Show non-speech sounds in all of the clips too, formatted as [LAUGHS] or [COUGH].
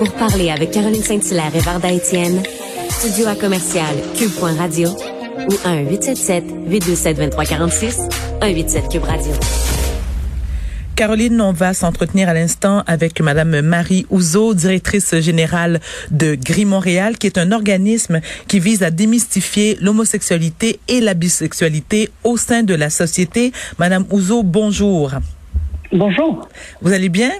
Pour parler avec Caroline Saint-Hilaire et Varda Étienne, studio à commercial cube.radio ou 1-877-827-2346, 187 Cube Radio. Caroline, on va s'entretenir à l'instant avec Madame Marie Ouzo, directrice générale de Gris Montréal, qui est un organisme qui vise à démystifier l'homosexualité et la bisexualité au sein de la société. Madame Ouzo, bonjour. Bonjour. Vous allez bien?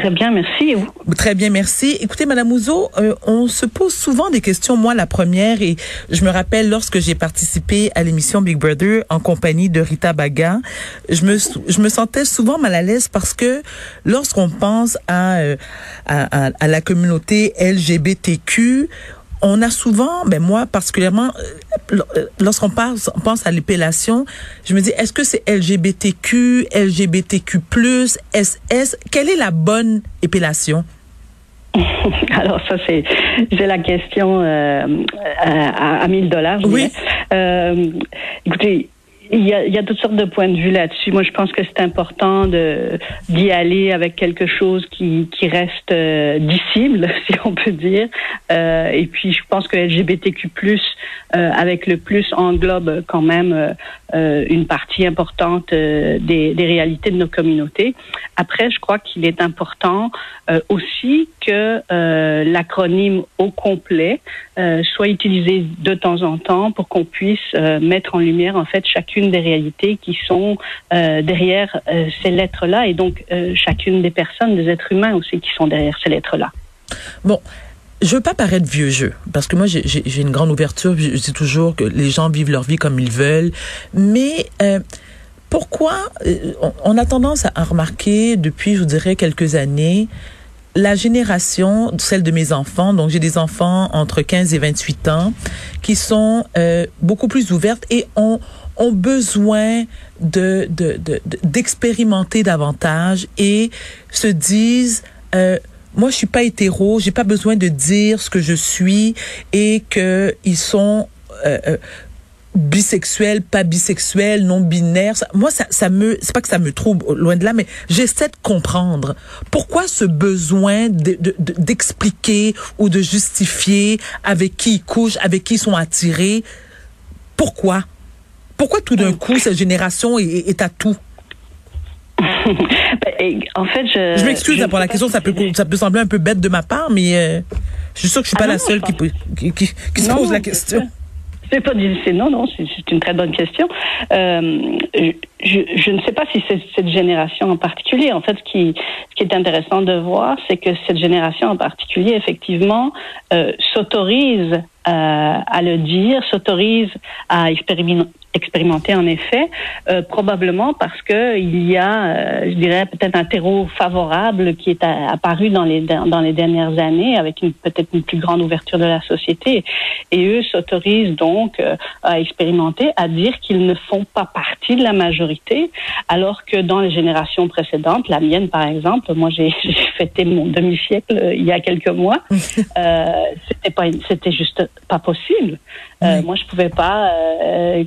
Très bien, merci. Très bien, merci. Écoutez, Madame Ouzo, euh, on se pose souvent des questions. Moi, la première, et je me rappelle lorsque j'ai participé à l'émission Big Brother en compagnie de Rita Baga, je me, je me sentais souvent mal à l'aise parce que lorsqu'on pense à, euh, à, à la communauté LGBTQ, on a souvent, ben moi particulièrement, euh, lorsqu'on pense, on pense à l'épellation, je me dis, est-ce que c'est LGBTQ, LGBTQ+, SS? Quelle est la bonne épellation? [LAUGHS] Alors ça c'est j'ai la question euh, à, à 1000 dollars. Oui. Euh, écoutez, il y, a, toutes sortes de points de vue là-dessus. Moi, je pense que c'est important d'y aller avec quelque chose qui, reste euh, [LAUGHS] si on peut dire. Euh, et puis, je pense que LGBTQ+, euh, avec le plus, englobe quand même euh, une partie importante des, des, réalités de nos communautés. Après, je crois qu'il est important aussi que l'acronyme au complet soit utilisé de temps en temps pour qu'on puisse mettre en lumière, en fait, chacune des réalités qui sont euh, derrière euh, ces lettres-là et donc euh, chacune des personnes, des êtres humains aussi qui sont derrière ces lettres-là. Bon. Je veux pas paraître vieux jeu, parce que moi j'ai une grande ouverture. Je dis toujours que les gens vivent leur vie comme ils veulent, mais pourquoi on a tendance à remarquer depuis, je vous dirais, quelques années, la génération, celle de mes enfants, donc j'ai des enfants entre 15 et 28 ans, qui sont beaucoup plus ouvertes et ont ont besoin de d'expérimenter davantage et se disent euh, moi je suis pas hétéro, j'ai pas besoin de dire ce que je suis et que ils sont euh, euh, bisexuels, pas bisexuels, non binaires. Moi, ça, ça me, c'est pas que ça me trouble loin de là, mais j'essaie de comprendre pourquoi ce besoin d'expliquer de, ou de justifier avec qui ils couchent, avec qui ils sont attirés. Pourquoi? Pourquoi tout d'un coup, cette génération est, à tout? [LAUGHS] Ben, en fait, je. Je m'excuse pour la question, ça peut, ça peut sembler un peu bête de ma part, mais euh, je suis sûre que je suis pas ah la seule qui, qui, qui, se pose la question. C'est pas difficile. Non, non, c'est une très bonne question. Euh, je, je, ne sais pas si c'est cette génération en particulier. En fait, ce qui, ce qui est intéressant de voir, c'est que cette génération en particulier, effectivement, euh, s'autorise à le dire, s'autorise à expérimenter expérimenté en effet, euh, probablement parce que il y a, euh, je dirais, peut-être un terreau favorable qui est apparu dans les dans les dernières années, avec une peut-être une plus grande ouverture de la société, et eux s'autorisent donc euh, à expérimenter, à dire qu'ils ne font pas partie de la majorité, alors que dans les générations précédentes, la mienne par exemple, moi j'ai [LAUGHS] fêté mon demi-siècle il y a quelques mois, [LAUGHS] c'était pas c'était juste pas possible. Moi je pouvais pas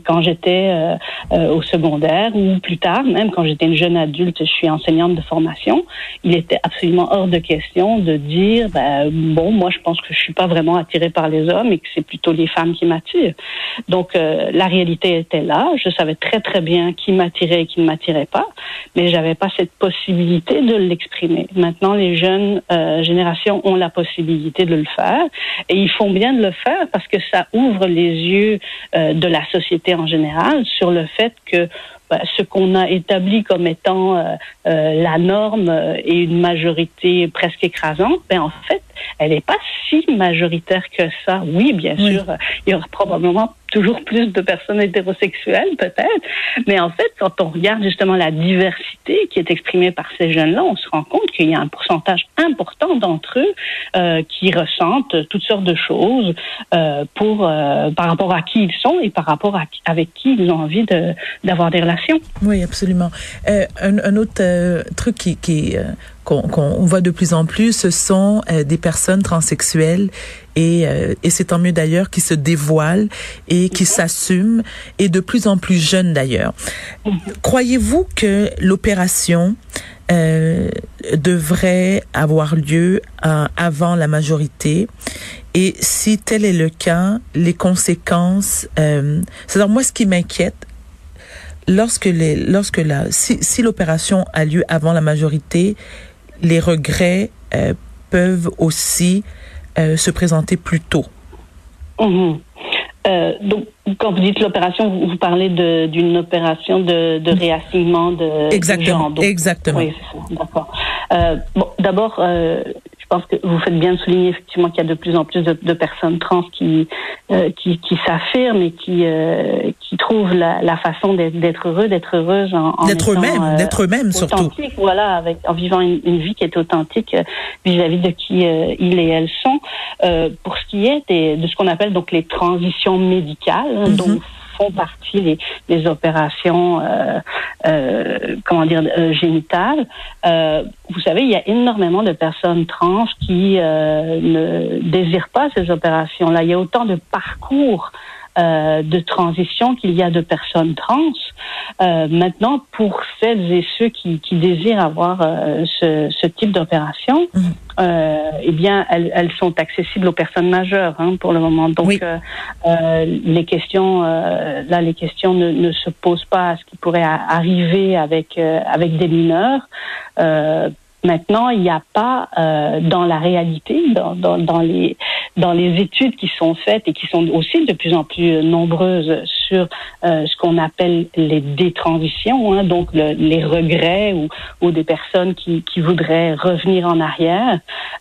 quand j'étais euh, euh, au secondaire ou plus tard, même quand j'étais une jeune adulte, je suis enseignante de formation, il était absolument hors de question de dire, ben, bon, moi je pense que je suis pas vraiment attirée par les hommes et que c'est plutôt les femmes qui m'attirent. Donc euh, la réalité était là, je savais très très bien qui m'attirait et qui ne m'attirait pas, mais j'avais pas cette possibilité de l'exprimer. Maintenant, les jeunes générations ont la possibilité de le faire et ils font bien de le faire parce que ça ouvre les yeux de la société en général sur le fait que bah, ce qu'on a établi comme étant euh, euh, la norme euh, et une majorité presque écrasante, ben en fait, elle n'est pas si majoritaire que ça. Oui, bien sûr, il y aura probablement toujours plus de personnes hétérosexuelles, peut-être. Mais en fait, quand on regarde justement la diversité qui est exprimée par ces jeunes-là, on se rend compte qu'il y a un pourcentage important d'entre eux euh, qui ressentent toutes sortes de choses euh, pour euh, par rapport à qui ils sont et par rapport à avec qui ils ont envie de d'avoir des relations. Oui, absolument. Euh, un, un, autre euh, truc qui, qui qu'on voit de plus en plus, ce sont euh, des personnes transsexuelles et, euh, et c'est tant mieux d'ailleurs qui se dévoilent et qui s'assument et de plus en plus jeunes d'ailleurs. Croyez-vous que l'opération euh, devrait avoir lieu euh, avant la majorité? Et si tel est le cas, les conséquences, c'est-à-dire moi ce qui m'inquiète, lorsque les, lorsque la, si, si l'opération a lieu avant la majorité, les regrets euh, peuvent aussi euh, se présenter plus tôt. Mhm. Euh, donc, quand vous dites l'opération, vous, vous parlez d'une opération de, de réassignement de, Exactement, de genre. Donc, exactement. Oui, d'accord. Euh, bon, d'abord, euh, pense que vous faites bien de souligner effectivement qu'il y a de plus en plus de, de personnes trans qui euh, qui, qui s'affirment et qui euh, qui trouvent la, la façon d'être heureux, d'être heureuse en, en D'être eux-mêmes, euh, d'être eux-mêmes surtout. voilà, avec en vivant une, une vie qui est authentique euh, vis-à-vis de qui euh, ils et elles sont. Euh, pour ce qui est des- de ce qu'on appelle donc les transitions médicales, Mhm. dont font partie les, opérations, euh, euh, comment dire, euh, génitales. Euh, vous savez, il y a énormément de personnes trans qui euh, ne désirent pas ces opérations-là. Il y a autant de parcours euh, de transition qu'il y a de personnes trans. Euh, maintenant, pour celles et ceux qui, qui désirent avoir euh, ce, ce type d'opération, Mhm. euh, eh bien, elles, elles sont accessibles aux personnes majeures hein, pour le moment. Donc, Oui. les questions, euh, là, les questions ne, ne se posent pas à ce qui pourrait arriver avec euh, avec des mineurs. Euh, Maintenant, il n'y a pas euh, dans la réalité, dans, dans, dans les dans les études qui sont faites et qui sont aussi de plus en plus nombreuses sur euh, ce qu'on appelle les détransitions, hein, donc le- les regrets ou, ou des personnes qui, qui voudraient revenir en arrière.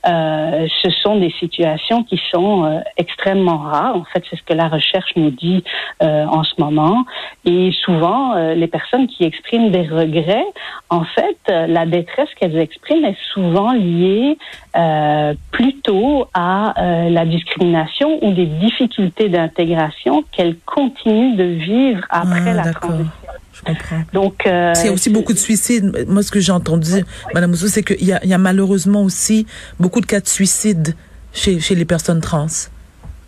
Euh, ce sont des situations qui sont euh, extrêmement rares. En fait, c'est ce que la recherche nous dit euh, en ce moment. Et souvent, euh, les personnes qui expriment des regrets, en fait, euh, la détresse qu'elles expriment est souvent liée euh, plutôt à euh, la discrimination ou des difficultés d'intégration qu'elles continuent de vivre après Ah, la transition. Je comprends. Donc, euh, C'est aussi beaucoup de suicides. Moi, ce que j'ai entendu, Madame Ousso, c'est qu'il y a, il y a malheureusement aussi beaucoup de cas de suicide chez, chez les personnes trans.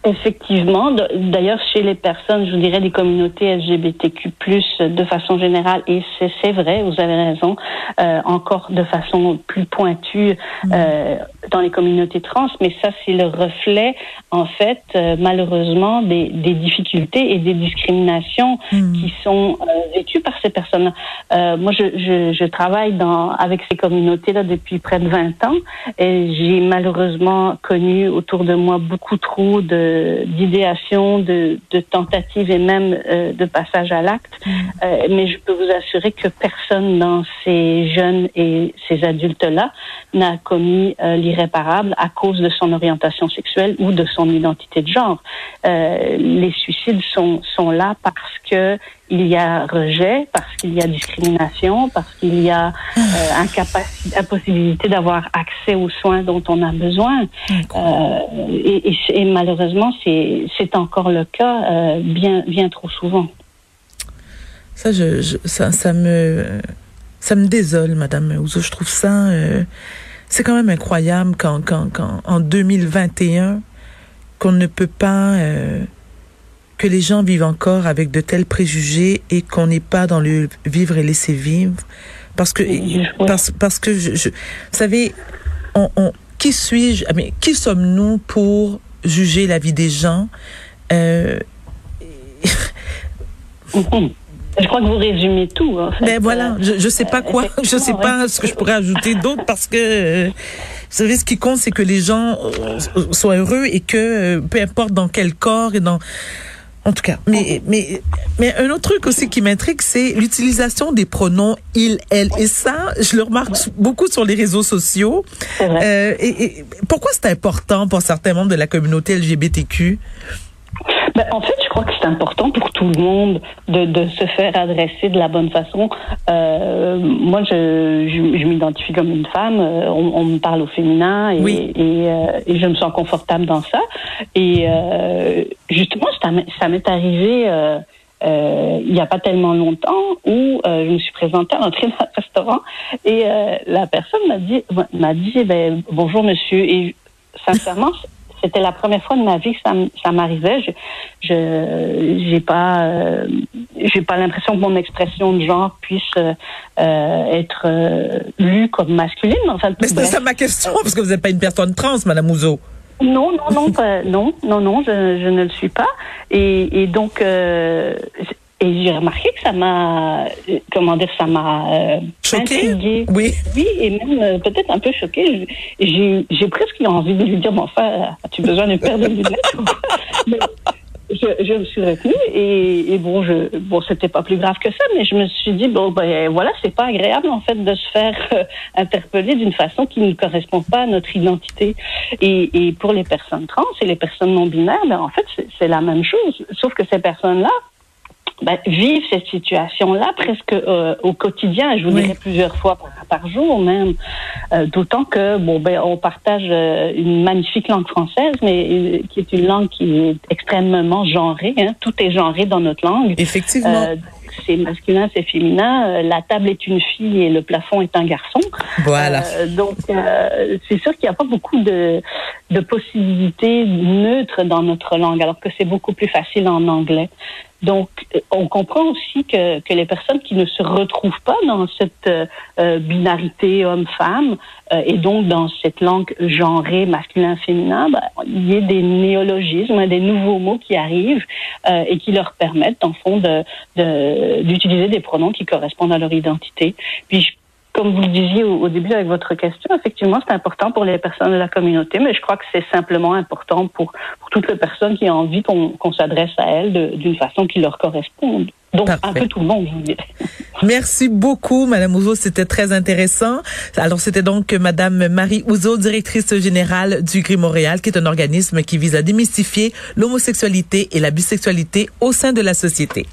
Effectivement. D'ailleurs, chez les personnes, je vous dirais, des communautés LGBTQ+, de façon générale, et c'est c'est vrai, vous avez raison, euh, encore de façon plus pointue euh, dans les communautés trans, mais ça, c'est le reflet, en fait, euh, malheureusement, des, des difficultés et des discriminations Mm. qui sont euh, vécues par ces personnes. Euh, moi, je, je, je travaille dans, avec ces communautés-là depuis près de 20 ans, et j'ai malheureusement connu autour de moi beaucoup trop d'idéations, de, de tentatives et même euh, de passage à l'acte. Euh, mais je peux vous assurer que personne dans ces jeunes et ces adultes-là n'a commis euh, l'irréparable à cause de son orientation sexuelle ou de son identité de genre. Euh, les suicides sont, sont là parce que il y a rejet, parce qu'il y a discrimination, parce qu'il y a euh, incapaci- impossibilité d'avoir accès aux soins dont on a besoin. Euh, et, et c'est- et malheureusement, c'est c'est encore le cas bien, bien trop souvent. Ça, je, je- ça, ça me, ça me désole, Madame Ouzo. Je trouve ça, euh, c'est quand même incroyable quand, en 2021, qu'on ne peut pas, euh, que les gens vivent encore avec de tels préjugés et qu'on n'est pas dans le vivre et laisser vivre. Parce que, Oui. parce, parce que je, je- vous savez, on, on, qui suis-je, ah, mais qui sommes-nous pour juger la vie des gens? Euh, Mhm. Je crois que vous résumez tout. En fait. Ben voilà, Euh, je, je sais pas quoi, je sais pas ce que je pourrais ajouter d'autre parce que euh, vous savez ce qui compte c'est que les gens euh, soient heureux et que euh, peu importe dans quel corps et dans en tout cas, mais mais mais un autre truc aussi qui m'intrigue c'est l'utilisation des pronoms il elle et ça je le remarque beaucoup sur les réseaux sociaux. c'est vrai. Euh, et, et pourquoi c'est important pour certains membres de la communauté LGBTQ Ben, en fait, je crois que c'est important pour tout le monde de, de se faire adresser de la bonne façon. Euh, moi, je, je, je m'identifie comme une femme. euh, On, on me parle au féminin et, Oui. et, euh, et je me sens confortable dans ça. Et euh, justement, ça m'est- arrivé. euh, euh, il n'y a pas tellement longtemps où euh, je me suis présentée à l'entrée d'un [LAUGHS] restaurant et euh, la personne m'a dit m'a dit eh ben, bonjour monsieur et sincèrement c'était la première fois de ma vie que ça, ça m'arrivait. Je, je j'ai pas, euh, j'ai pas l'impression que mon expression de genre puisse euh, être lue comme masculine. Enfin, Mais c'était ça ma question, parce que vous n'êtes pas une personne trans, Madame Ouzo. Non, non, non, non, non, non, je, je, ne le suis pas. Et, et donc, euh, et j'ai remarqué que ça m'a, comment dire, ça m'a euh, choqué. Oui. Oui, et même euh, peut-être un peu choqué. J'ai, presque envie de lui dire, mon enfin, as-tu besoin d'une paire de lunettes [LAUGHS] je, je, me suis retenue et, et, bon, je, bon, c'était pas plus grave que ça, mais je me suis dit bon, ben voilà, c'est pas agréable en fait de se faire euh, interpeller d'une façon qui ne correspond pas à notre identité. Et, et pour les personnes trans et les personnes non binaires, ben en fait, c'est la même chose, sauf que ces personnes-là ben, vivent cette situation-là presque euh, au quotidien, je vous dirais plusieurs fois par, jour même. Euh, d'autant que bon ben on partage euh, une magnifique langue française, mais qui est une langue qui est extrêmement genrée. Hein. Tout est genré dans notre langue. Effectivement. c'est masculin, c'est féminin. la table est une fille et le plafond est un garçon. Voilà. donc c'est sûr qu'il n'y a pas beaucoup de, de possibilités neutres dans notre langue, alors que c'est beaucoup plus facile en anglais. Donc, euh, on comprend aussi que, que les personnes qui ne se retrouvent pas dans cette euh, binarité homme-femme euh, et donc dans cette langue genrée masculin-féminin, ben, il y a des néologismes, des nouveaux mots qui arrivent et qui leur permettent, en fond, de, d'utiliser des pronoms qui correspondent à leur identité. Comme vous le disiez au, début avec votre question, effectivement, c'est important pour les personnes de la communauté, mais je crois que c'est simplement important pour, pour toutes les personnes qui ont envie qu'on s'adresse à elles d'une façon qui leur corresponde. Donc, un peu tout le monde, je vous dirais. [LAUGHS] Merci beaucoup, Madame Ouzo. C'était très intéressant. Alors, c'était donc Madame Marie Ouzo, directrice générale du GRI Montréal, qui est un organisme qui vise à démystifier l'homosexualité et la bisexualité au sein de la société.